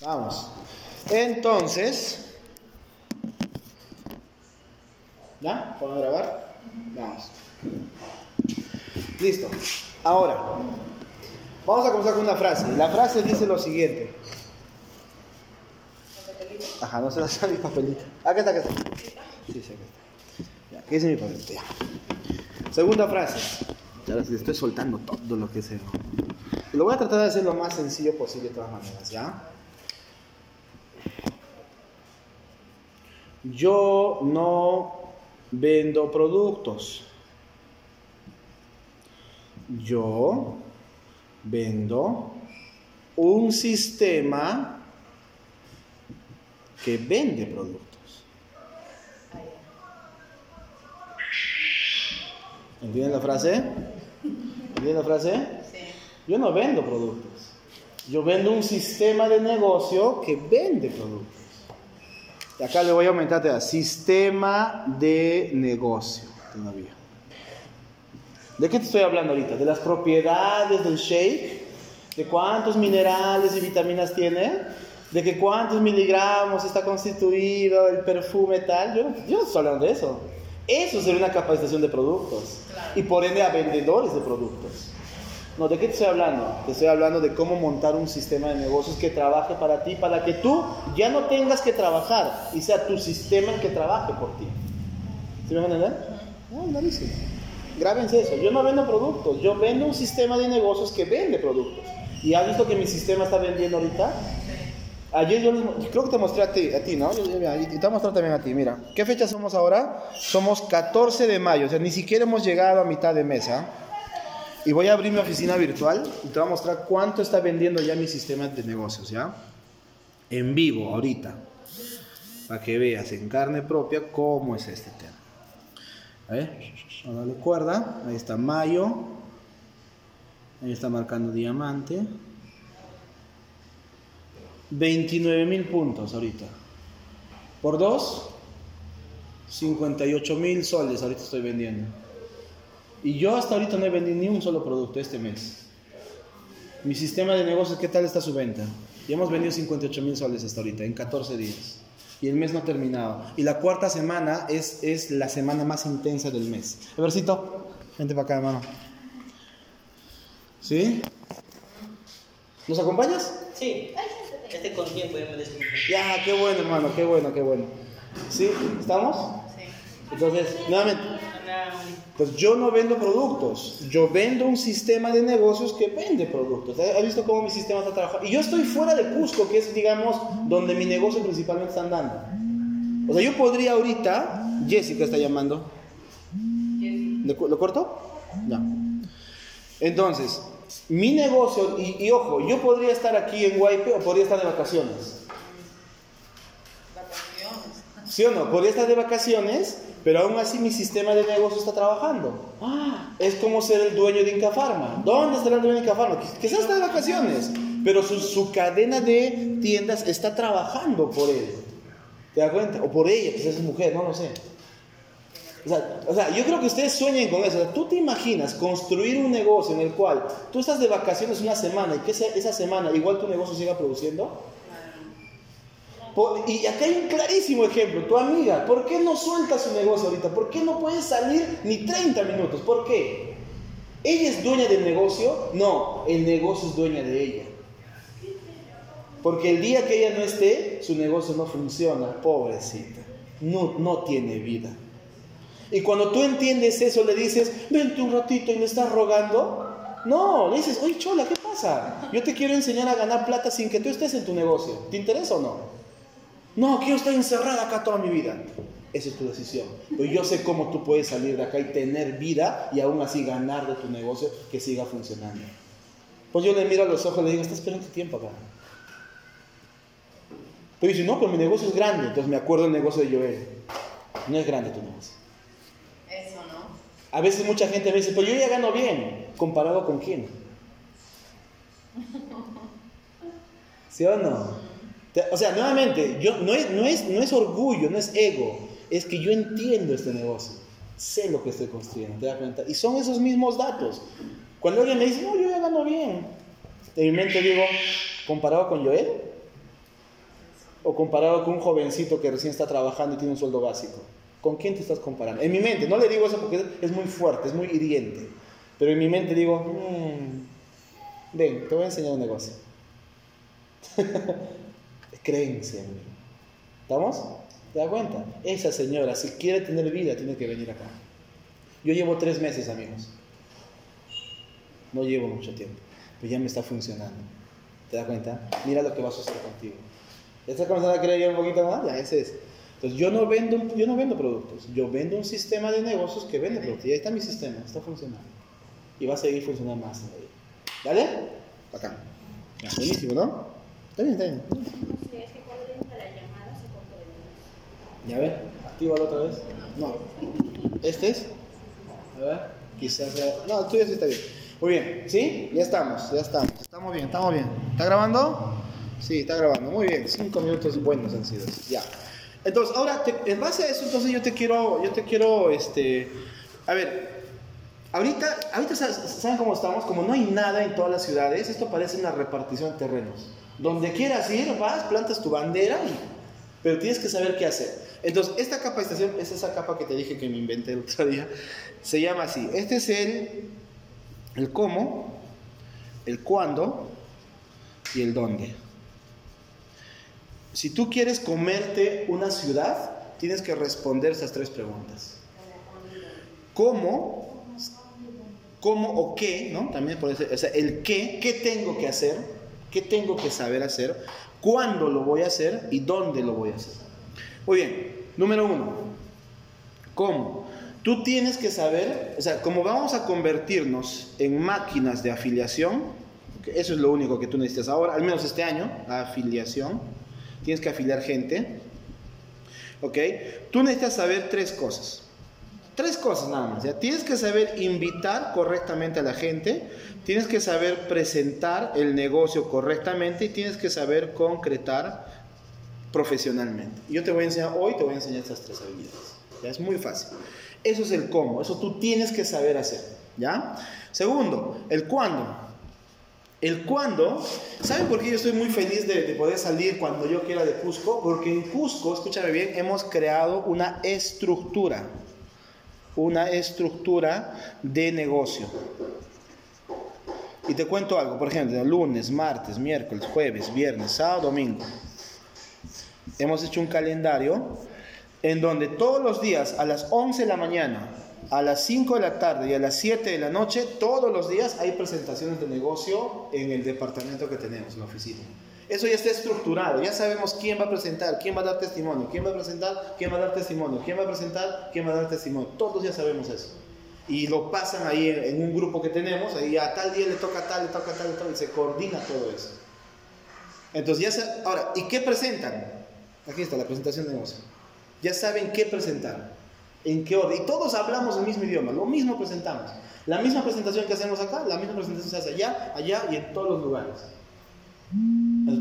Vamos. Entonces, ¿ya? ¿Puedo grabar? Vamos. Listo. Ahora, vamos a comenzar con una frase. La frase dice lo siguiente. Ajá, no se la sabe mi papelito. Acá está, acá está. Sí, sí, acá está. Ya, aquí dice mi papelito. Ya. Segunda frase. Ya les estoy soltando todo lo que sé. Lo voy a tratar de hacer lo más sencillo posible de todas maneras, ¿ya? Yo no vendo productos. Yo vendo un sistema que vende productos. ¿Entienden la frase? ¿Entienden la frase? Sí. Yo no vendo productos. Yo vendo un sistema de negocio que vende productos. Y acá le voy a aumentar todavía. Sistema de negocio todavía. ¿De qué te estoy hablando ahorita? ¿De las propiedades del shake? ¿De cuántos minerales y vitaminas tiene? ¿De que cuántos miligramos está constituido el perfume tal? Yo, yo no estoy hablando de eso. Eso sería una capacitación de productos. Y por ende a vendedores de productos. No, ¿de qué te estoy hablando? Te estoy hablando de cómo montar un sistema de negocios que trabaje para ti, para que tú ya no tengas que trabajar y sea tu sistema el que trabaje por ti. ¿Sí me van a entender? No, clarísimo. Grábense eso. Yo no vendo productos, yo vendo un sistema de negocios que vende productos. ¿Y has visto que mi sistema está vendiendo ahorita? Ayer yo, les creo que te mostré a ti, ¿no? Yo- mira, Y te mostrar también a ti, mira. ¿Qué fecha somos ahora? Somos 14 de mayo, o sea, ni siquiera hemos llegado a mitad de mes, ¿ah? Y voy a abrir mi oficina virtual y te voy a mostrar cuánto está vendiendo ya mi sistema de negocios, ¿ya? En vivo, ahorita. Para que veas en carne propia cómo es este tema. A ver, a darle cuerda. Ahí está mayo. Ahí está marcando diamante. 29 mil puntos ahorita. Por dos, 58 mil soles ahorita estoy vendiendo. Y yo hasta ahorita no he vendido ni un solo producto este mes. Mi sistema de negocios, ¿qué tal está su venta? Y hemos vendido 58 mil soles hasta ahorita, en 14 días. Y el mes no ha terminado. Y la cuarta semana es, es la semana más intensa del mes. Evercito, vente para acá, hermano. ¿Sí? ¿Nos acompañas? Sí, este con tiempo ya me. Ya, qué bueno, hermano, qué bueno, qué bueno. ¿Sí? ¿Estamos? Sí. Entonces, nuevamente, pues yo no vendo productos, yo vendo un sistema de negocios que vende productos. ¿Has visto cómo mi sistema está trabajando? Y yo estoy fuera de Cusco, que es, digamos, donde mi negocio principalmente está andando. O sea, yo podría ahorita, Jessica está llamando, ¿Le cu- ¿lo corto? Ya. Entonces, mi negocio, y, y ojo, yo podría estar aquí en Guaype o podría estar de vacaciones. ¿Sí o no? Podría estar de vacaciones, pero aún así mi sistema de negocio está trabajando. Ah, es como ser el dueño de Inca Pharma. ¿Dónde está el dueño de Inca Pharma? Quiz- Quizás está de vacaciones, pero su, su cadena de tiendas está trabajando por él. ¿Te das cuenta? O por ella, quizás es mujer, no lo sé. O sea, o sea, yo creo que ustedes sueñen con eso. O sea, tú te imaginas construir un negocio en el cual tú estás de vacaciones una semana y que esa, esa semana igual tu negocio siga produciendo. Y acá hay un clarísimo ejemplo. Tu amiga, ¿por qué no suelta su negocio ahorita? ¿Por qué no puede salir ni 30 minutos? ¿Por qué? ¿Ella es dueña del negocio? No, el negocio es dueña de ella. Porque el día que ella no esté, su negocio no funciona, pobrecita. No, no tiene vida. Y cuando tú entiendes eso, le dices, vente un ratito y me estás rogando. No, le dices, oye Chola, ¿qué pasa? Yo te quiero enseñar a ganar plata sin que tú estés en tu negocio. ¿Te interesa o no? No, quiero estar encerrada acá toda mi vida. Esa es tu decisión. Pero yo sé cómo tú puedes salir de acá y tener vida y aún así ganar de tu negocio que siga funcionando. Pues yo le miro a los ojos y le digo, estás esperando tu tiempo acá. Pero dice, no, pero mi negocio es grande. Entonces me acuerdo del negocio de Joel. No es grande tu negocio. Eso, ¿no? A veces mucha gente me dice, pero yo ya gano bien. ¿Comparado con quién? ¿Sí o no? O sea, nuevamente, yo, no, es, no, es, no es orgullo, no es ego. Es que yo entiendo este negocio. Sé lo que estoy construyendo, ¿te das cuenta? Y son esos mismos datos. Cuando alguien me dice, no, yo ya gano bien. En mi mente digo, ¿comparado con Joel? o comparado con un jovencito que recién está trabajando y tiene un sueldo básico? ¿Con quién te estás comparando? En mi mente, no le digo eso porque es muy fuerte, es muy hiriente, pero en mi mente digo, mm, ven, te voy a enseñar un negocio. Creencia, ¿estamos? ¿Te das cuenta? Esa señora, si quiere tener vida, tiene que venir acá. Yo llevo tres meses, amigos. No llevo mucho tiempo, pero ya me está funcionando. ¿Te das cuenta? Mira lo que va a suceder contigo. ¿Estás comenzando a creer ya un poquito más? Ya, ese es. Entonces, yo no, vendo, yo no vendo productos, yo vendo un sistema de negocios que vende productos. Y ahí está mi sistema, está funcionando. Y va a seguir funcionando más. ¿Vale? Acá. buenísimo, ¿no? Está bien, está bien. ¿Ya ven? Actívalo otra vez. No. ¿Este es? A ver, quizás. No, el tuyo sí está bien. Muy bien, ¿sí? Ya estamos, ya estamos. Estamos bien, estamos bien. ¿Está grabando? Sí, está grabando. Muy bien, cinco minutos buenos han sido. Ya. Entonces, ahora, en base a eso, entonces yo te quiero, yo te quiero, este, a ver, ahorita, saben cómo estamos, como no hay nada en todas las ciudades, esto parece una repartición de terrenos. Donde quieras ir, vas, plantas tu bandera, pero tienes que saber qué hacer. Entonces, esta capacitación es esa capa que te dije que me inventé el otro día, se llama así. Este es el, el cómo, el cuándo y el dónde. Si tú quieres comerte una ciudad, tienes que responder esas tres preguntas. ¿Cómo? ¿Cómo o qué? ¿no? También por eso, o sea, el qué, qué tengo que hacer, qué tengo que saber hacer, cuándo lo voy a hacer y dónde lo voy a hacer. Muy bien, número uno, ¿cómo? Tú tienes que saber, o sea, como vamos a convertirnos en máquinas de afiliación, eso es lo único que tú necesitas ahora, al menos este año, la afiliación, tienes que afiliar gente. ¿Ok? Tú necesitas saber tres cosas. Tres cosas nada más. ¿ya? Tienes que saber invitar correctamente a la gente, tienes que saber presentar el negocio correctamente y tienes que saber concretar profesionalmente. Yo te voy a enseñar hoy, te voy a enseñar estas tres habilidades. ¿ya? Es muy fácil. Eso es el cómo, eso tú tienes que saber hacer. ¿ya? Segundo, el cuándo. El cuándo, ¿saben por qué yo estoy muy feliz de, poder salir cuando yo quiera de Cusco? Porque en Cusco, escúchame bien, hemos creado una estructura, una estructura de negocio. Y te cuento algo, por ejemplo, lunes, martes, miércoles, jueves, viernes, sábado, domingo. Hemos hecho un calendario en donde todos los días a las 11 de la mañana a las 5 de la tarde y a las 7 de la noche, todos los días hay presentaciones de negocio en el departamento que tenemos, en la oficina. Eso ya está estructurado, ya sabemos quién va a presentar, quién va a dar testimonio, quién va a presentar, quién va a dar testimonio, quién va a presentar, quién va a dar testimonio. Todos ya sabemos eso. Y lo pasan ahí en, un grupo que tenemos, ahí a tal día le toca tal, le toca tal, tal, y se coordina todo eso. Entonces ya se, ahora, ¿y qué presentan? Aquí está la presentación de negocio. Ya saben qué presentar en qué orden. Y todos hablamos el mismo idioma, lo mismo presentamos. La misma presentación que hacemos acá, la misma presentación se hace allá, allá y en todos los lugares.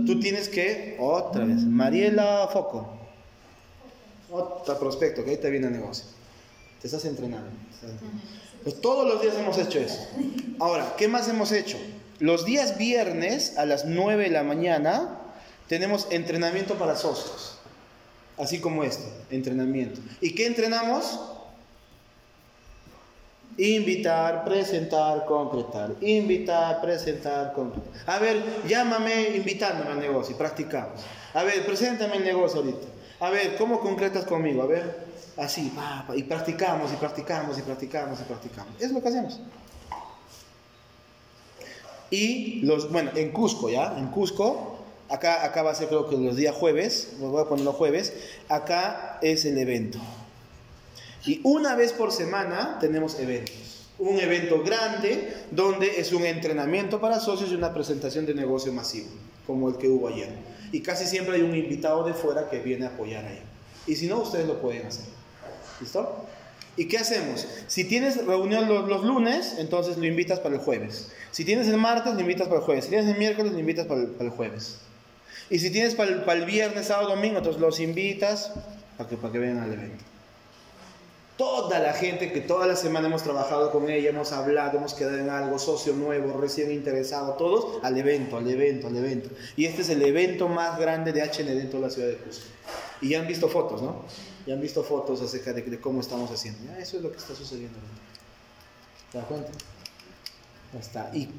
Tú tienes que, otra vez, Mariela Foco. Otro prospecto, que ahí te viene el negocio. Te estás entrenando. Pues todos los días hemos hecho eso. Ahora, ¿qué más hemos hecho? Los días viernes a las 9 de la mañana tenemos entrenamiento para socios. Así como esto, entrenamiento. ¿Y qué entrenamos? Invitar, presentar, concretar. Invitar, presentar, concretar. A ver, llámame invitándome al negocio y practicamos. A ver, preséntame el negocio ahorita. A ver, ¿cómo concretas conmigo? A ver, así, y practicamos, y practicamos, y practicamos, y practicamos. Es lo que hacemos. Y los, bueno, en Cusco, ¿ya? En Cusco Acá, acá va a ser creo que los días jueves, los voy a poner los jueves, acá es el evento. Y una vez por semana tenemos eventos. Un evento grande donde es un entrenamiento para socios y una presentación de negocio masivo, como el que hubo ayer. Y casi siempre hay un invitado de fuera que viene a apoyar ahí. Y si no, ustedes lo pueden hacer. ¿Listo? ¿Y qué hacemos? Si tienes reunión los, lunes, entonces lo invitas para el jueves. Si tienes el martes, lo invitas para el jueves. Si tienes el miércoles, lo invitas para el jueves. Y si tienes para el, viernes, sábado, domingo, entonces los invitas para que, para que vengan al evento. Toda la gente que toda la semana hemos trabajado con ella, hemos hablado, hemos quedado en algo, socio nuevo, recién interesado, todos al evento, al evento, al evento. Y este es el evento más grande de HN dentro de la ciudad de Cusco. Y ya han visto fotos, ¿no? Ya han visto fotos acerca de, cómo estamos haciendo. eso es lo que está sucediendo. ¿Te das cuenta?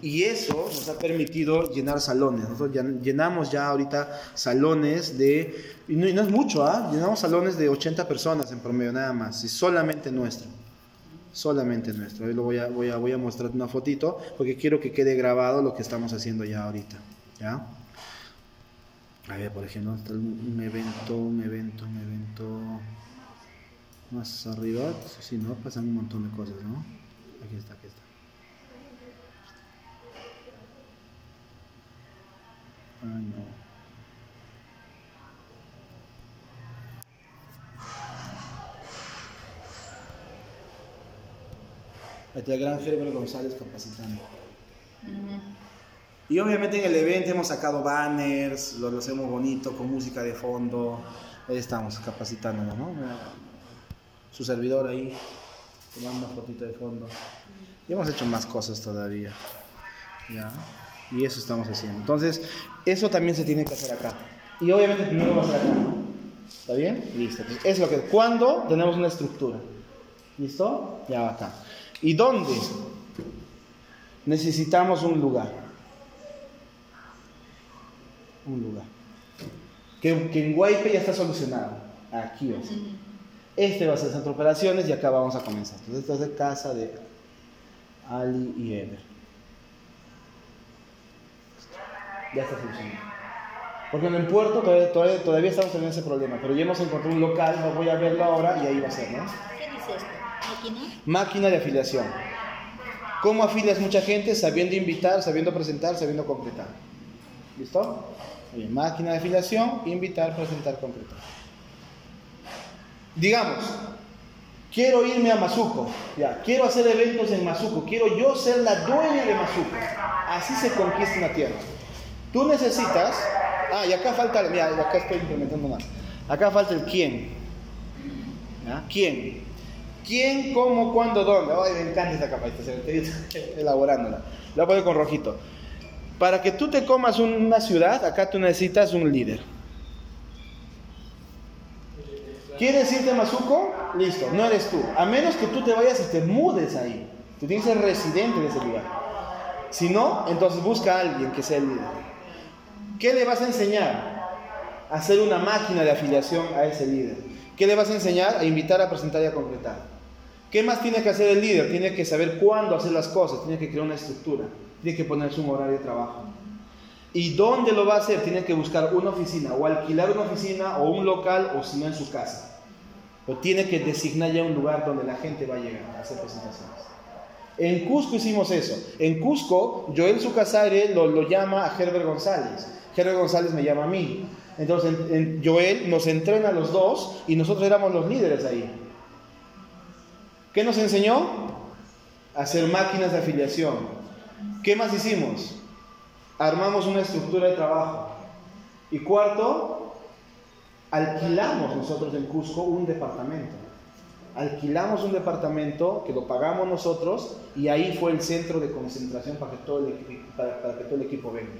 Y, eso nos ha permitido llenar salones. Nosotros llenamos ya ahorita salones de, y no, es mucho, ¿ah? llenamos salones de 80 personas en promedio nada más, y solamente nuestro. Solamente nuestro. Hoy lo voy a, voy, a, voy a mostrarte una fotito porque quiero que quede grabado lo que estamos haciendo ya ahorita. ¿Ya? A ver, por ejemplo, un evento, un evento, un evento más arriba. Sí, ¿no? Pasan un montón de cosas, ¿no? Aquí está, Ay, no. Gran Gerber González capacitando. Y obviamente en el evento hemos sacado banners, lo, hacemos bonito, con música de fondo. Ahí estamos capacitándonos, ¿no? Su servidor ahí, tomando una fotito de fondo. Y hemos hecho más cosas todavía. ¿Ya? Y eso estamos haciendo. Entonces, eso también se tiene que hacer acá. Y obviamente primero va a ser acá, ¿Está bien? Listo. es lo que. ¿Cuándo tenemos una estructura? ¿Listo? Ya va acá. ¿Y dónde? Necesitamos un lugar. Un lugar. Que, que en Guaype ya está solucionado. Aquí va a ser. Este va a ser centro de operaciones y acá vamos a comenzar. Entonces, esta es casa de Ali y Ever. Ya está funcionando. Porque en el puerto todavía, todavía, estamos teniendo ese problema, pero ya hemos encontrado un local, no voy a verlo ahora y ahí va a ser, ¿no? ¿Qué dice esto? ¿Máquina? Máquina de afiliación. ¿Cómo afilias mucha gente? Sabiendo invitar, sabiendo presentar, sabiendo concretar. ¿Listo? Bien, máquina de afiliación, invitar, presentar, concretar. Digamos, quiero irme a Mazuco, ya, quiero hacer eventos en Mazuco, quiero yo ser la dueña de Mazuco. Así se conquista una tierra. Tú necesitas, ah, y acá falta, mira, acá estoy implementando más. Acá falta el quién. ¿Quién? ¿Quién, cómo, cuándo, dónde? Ay, me encanta esta capa, estoy elaborándola. La voy a poner con rojito. Para que tú te comas una ciudad, acá tú necesitas un líder. ¿Quieres irte a Mazuco? Listo, no eres tú. A menos que tú te vayas y te mudes ahí. Tú tienes que ser residente de ese lugar. Si no, entonces busca a alguien que sea el líder. ¿Qué le vas a enseñar? A hacer una máquina de afiliación a ese líder. ¿Qué le vas a enseñar? A invitar, a presentar y a concretar. ¿Qué más tiene que hacer el líder? Tiene que saber cuándo hacer las cosas, tiene que crear una estructura, tiene que ponerse un horario de trabajo. ¿Y dónde lo va a hacer? Tiene que buscar una oficina, o alquilar una oficina, o un local, o si no en su casa. Pero tiene que designar ya un lugar donde la gente va a llegar a hacer presentaciones. En Cusco hicimos eso. En Cusco, Joel Sucasare lo, lo llama a Herbert González. Herbert González me llama a mí. Entonces Joel nos entrena a los dos y nosotros éramos los líderes ahí. ¿Qué nos enseñó? hacer máquinas de afiliación. ¿Qué más hicimos? Armamos una estructura de trabajo. Y cuarto, alquilamos nosotros en Cusco un departamento. Alquilamos un departamento que lo pagamos nosotros y ahí fue el centro de concentración para que todo para que todo el equipo venga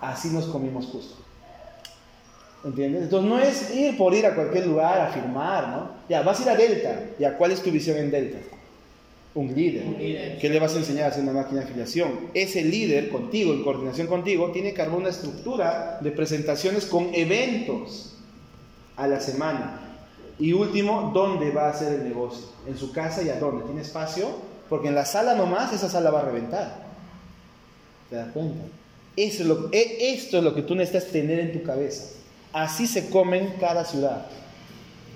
así nos comimos justo. ¿Entiendes? Entonces no es ir por ir a cualquier lugar a firmar, ¿no? Ya, vas a ir a Delta. Ya, ¿cuál es tu visión en Delta? Un líder. ¿Qué le vas a enseñar a hacer una máquina de afiliación? Ese líder contigo, en coordinación contigo, tiene que armar una estructura de presentaciones con eventos a la semana. Y último, ¿dónde va a hacer el negocio? ¿En su casa y a dónde? ¿Tiene espacio? Porque en la sala nomás, esa sala va a reventar. ¿Te das cuenta? Eso es lo, e, esto es lo que tú necesitas tener en tu cabeza. Así se comen cada ciudad.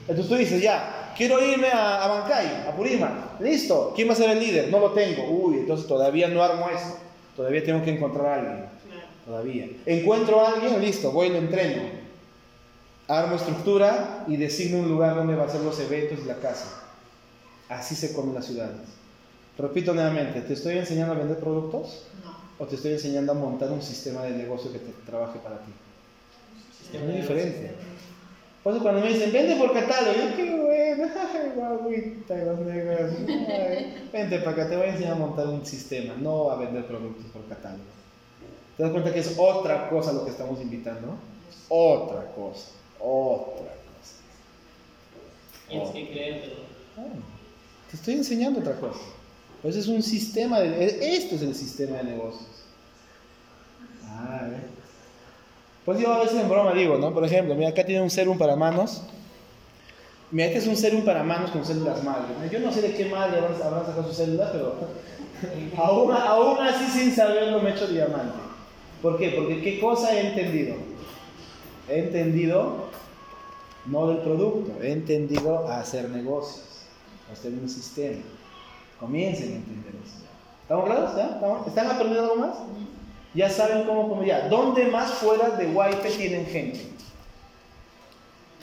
Entonces tú dices, ya, quiero irme a, a Bancay, a Purima. Listo, ¿quién va a ser el líder? No lo tengo. Uy, entonces todavía no armo eso. Todavía tengo que encontrar a alguien. Todavía. Encuentro a alguien, listo, voy y lo entreno. Armo estructura y designo un lugar donde va a ser los eventos y la casa. Así se comen las ciudades. Repito nuevamente, ¿te estoy enseñando a vender productos? O te estoy enseñando a montar un sistema de negocio que te trabaje para ti. Es muy diferente. Por eso cuando me dicen, vende por catálogo, yo qué bueno. Ay, guaguita, los negros. Ay, Vente para acá, te voy a enseñar a montar un sistema, no a vender productos por catálogo. ¿Te das cuenta que es otra cosa lo que estamos invitando? Otra cosa, otra cosa. Tienes que creértelo. Te estoy enseñando otra cosa. Pues es un sistema de... Esto es el sistema de negocios. Ah. Pues yo a veces en broma digo, ¿no? Por ejemplo, mira, acá tiene un serum para manos. Mira, este es un serum para manos con células madre. Yo no sé de qué madre habrán sacado sus células, pero aún, aún así sin saberlo me he hecho diamante. ¿Por qué? Porque ¿qué cosa he entendido? He entendido no del producto, he entendido a hacer negocios, a hacer un sistema. Comiencen a entender eso. ¿Estamos claros? ¿Ya? ¿Estamos- ¿Están aprendiendo algo más? Ya saben cómo, ya. ¿Dónde más fuera de Guaype tienen gente?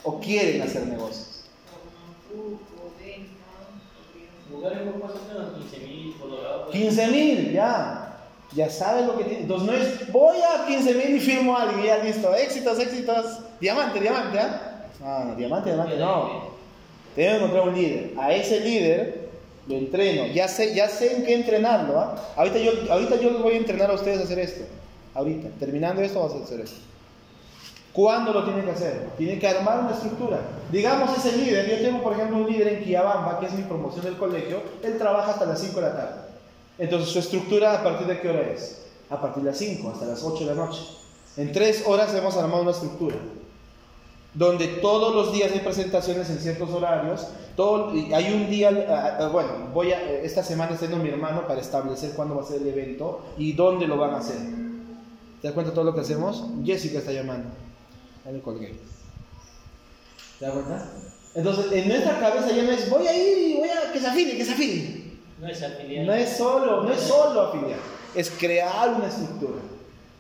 ¿O quieren hacer negocios? Lugares muy más o menos 15 mil colorados. 15 mil, ya. Ya saben lo que tienen. Entonces no es, voy a 15 mil y firmo a alguien, ya listo. Éxitos, éxitos. Diamante, diamante, ¿ah? Ah, no, diamante, diamante, no. Tengo que encontrar un líder. A ese líder entreno. Ya sé, ya sé en qué entrenarlo. ¿ah? Ahorita, yo, ahorita yo voy a entrenar a ustedes a hacer esto. Ahorita. Terminando esto, vas a hacer esto. ¿Cuándo lo tienen que hacer? Tienen que armar una estructura. Digamos ese líder. Yo tengo, por ejemplo, un líder en Quillabamba, que es mi promoción del colegio. Él trabaja hasta las 5 de la tarde. Entonces, su estructura, ¿a partir de qué hora es? A partir de las 5, hasta las 8 de la noche. En 3 horas hemos armado una estructura donde todos los días hay presentaciones en ciertos horarios. Todo, hay un día, ah, ah, bueno, voy a, eh, esta semana estoy con mi hermano para establecer cuándo va a ser el evento y dónde lo van a hacer. ¿Te das cuenta todo lo que hacemos? Jessica está llamando. Ya le colgué. ¿Te das cuenta? Entonces, en nuestra cabeza ya no es, voy a ir y voy a que se afilie, que se afilie. No es afiliado. No es solo, no es solo afiliar, es crear una estructura.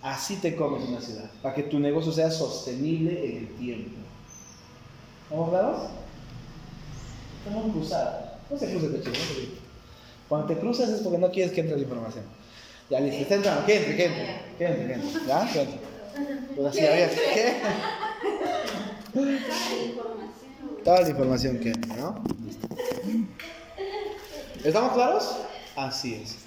Así te comes una ciudad, para que tu negocio sea sostenible en el tiempo. ¿Estamos claros? Estamos cruzados. No se cruce, Peche, no se. Cuando te cruzas es porque no quieres que entre la información. Ya listo, está entrando, que entre, que entre, que entre, que entre. ¿Ya? Que. Pues así, a ver, ¿qué? Toda la información que entre, ¿no? ¿Estamos claros? Así es.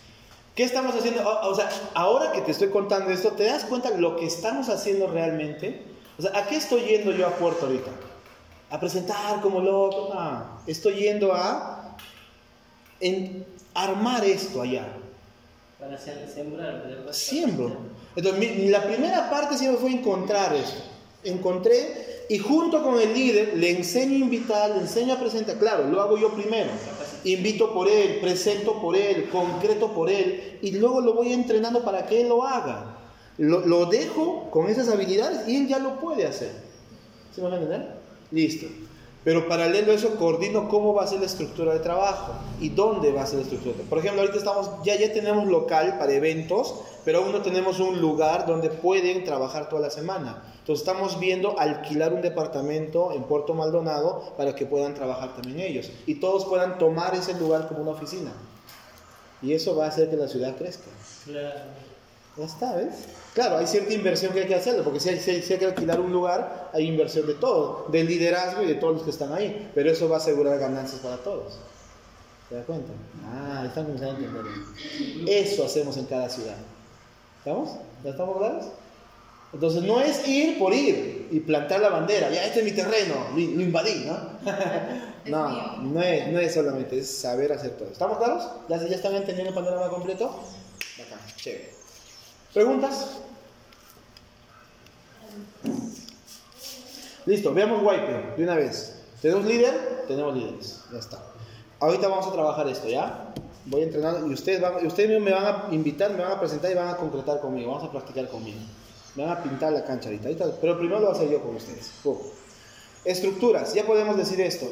¿Qué estamos haciendo? O, o sea, ahora que te estoy contando esto, ¿te das cuenta lo que estamos haciendo realmente? O sea, ¿a qué estoy yendo yo a Puerto ahorita? ¿A presentar como loco? No, estoy yendo a en armar esto allá. Para sembrar. Siembro. Entonces, mi- la primera parte siempre fue encontrar esto. Encontré y junto con el líder le enseño a invitar, le enseño a presentar. Claro, lo hago yo primero. Invito por él, presento por él, concreto por él y luego lo voy entrenando para que él lo haga. Lo, lo dejo con esas habilidades y él ya lo puede hacer. ¿Se me van a entender? Listo. Pero paralelo a eso, coordino cómo va a ser la estructura de trabajo y dónde va a ser la estructura. Por ejemplo, ahorita estamos, ya, ya tenemos local para eventos, pero aún no tenemos un lugar donde pueden trabajar toda la semana. Entonces estamos viendo alquilar un departamento en Puerto Maldonado para que puedan trabajar también ellos y todos puedan tomar ese lugar como una oficina. Y eso va a hacer que la ciudad crezca. Claro. Ya está, ¿ves? Claro, hay cierta inversión que hay que hacerlo, porque si hay, si que alquilar un lugar, hay inversión de todo, del liderazgo y de todos los que están ahí, pero eso va a asegurar ganancias para todos. ¿Te das cuenta? Ah, están comenzando a entender. Eso hacemos en cada ciudad. ¿Estamos? ¿Ya estamos claros? Entonces no es ir por ir y plantar la bandera, ya este es mi terreno, lo, lo invadí, ¿no? no, no es, no es solamente, es saber hacer todo. ¿Estamos claros? ¿Ya, ya están entendiendo el panorama completo? Bacán, chévere. ¿Preguntas? Listo, veamos Wiper de una vez. ¿Tenemos líder? Tenemos líderes. Ya está. Ahorita vamos a trabajar esto, ¿ya? Voy a entrenar y ustedes, van, ustedes me van a invitar, me van a presentar y van a concretar conmigo. Vamos a practicar conmigo. Me van a pintar la cancha ahorita. pero primero lo voy a hacer yo con ustedes. Pum. Estructuras, ya podemos decir esto.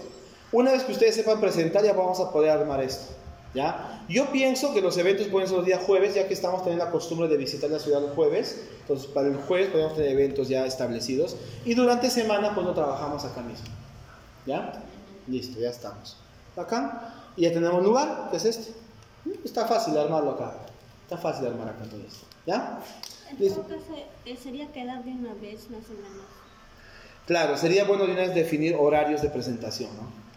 Una vez que ustedes sepan presentar, ya vamos a poder armar esto. ¿Ya? Yo pienso que los eventos pueden ser los días jueves, ya que estamos teniendo la costumbre de visitar la ciudad los jueves. Entonces, para el jueves podemos tener eventos ya establecidos. Y durante semana, pues lo trabajamos acá mismo. ¿Ya? Listo, ya estamos. Acá. Y ya tenemos lugar, que es este. Está fácil armarlo acá. Está fácil armar acá todo esto. ¿Ya? Listo. eh, sería quedar de una vez más o menos. Claro, sería bueno de una vez definir horarios de presentación, ¿no?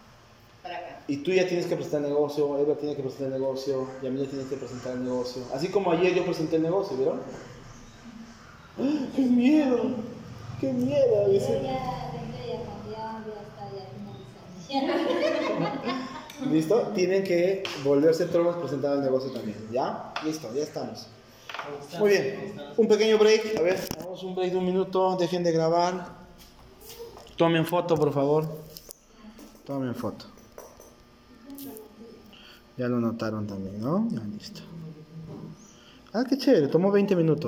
Y tú ya tienes que presentar el negocio, Eva tiene que presentar el negocio, y a mí ya tienes que presentar el negocio. Así como ayer yo presenté el negocio, ¿vieron? ¡Ah! ¡Qué miedo! ¡Qué miedo! Dice. ¿Listo? Tienen que volverse tronos presentando el negocio también. ¿Ya? Listo, ya estamos. Muy ¿Cómo bien. Un pequeño break. A ver, damos un break de un minuto. Dejen de grabar. Tomen foto, por favor. Tomen foto. Ya lo notaron también, ¿no? Ya listo. Ah, qué chévere. Tomó 20 minutos.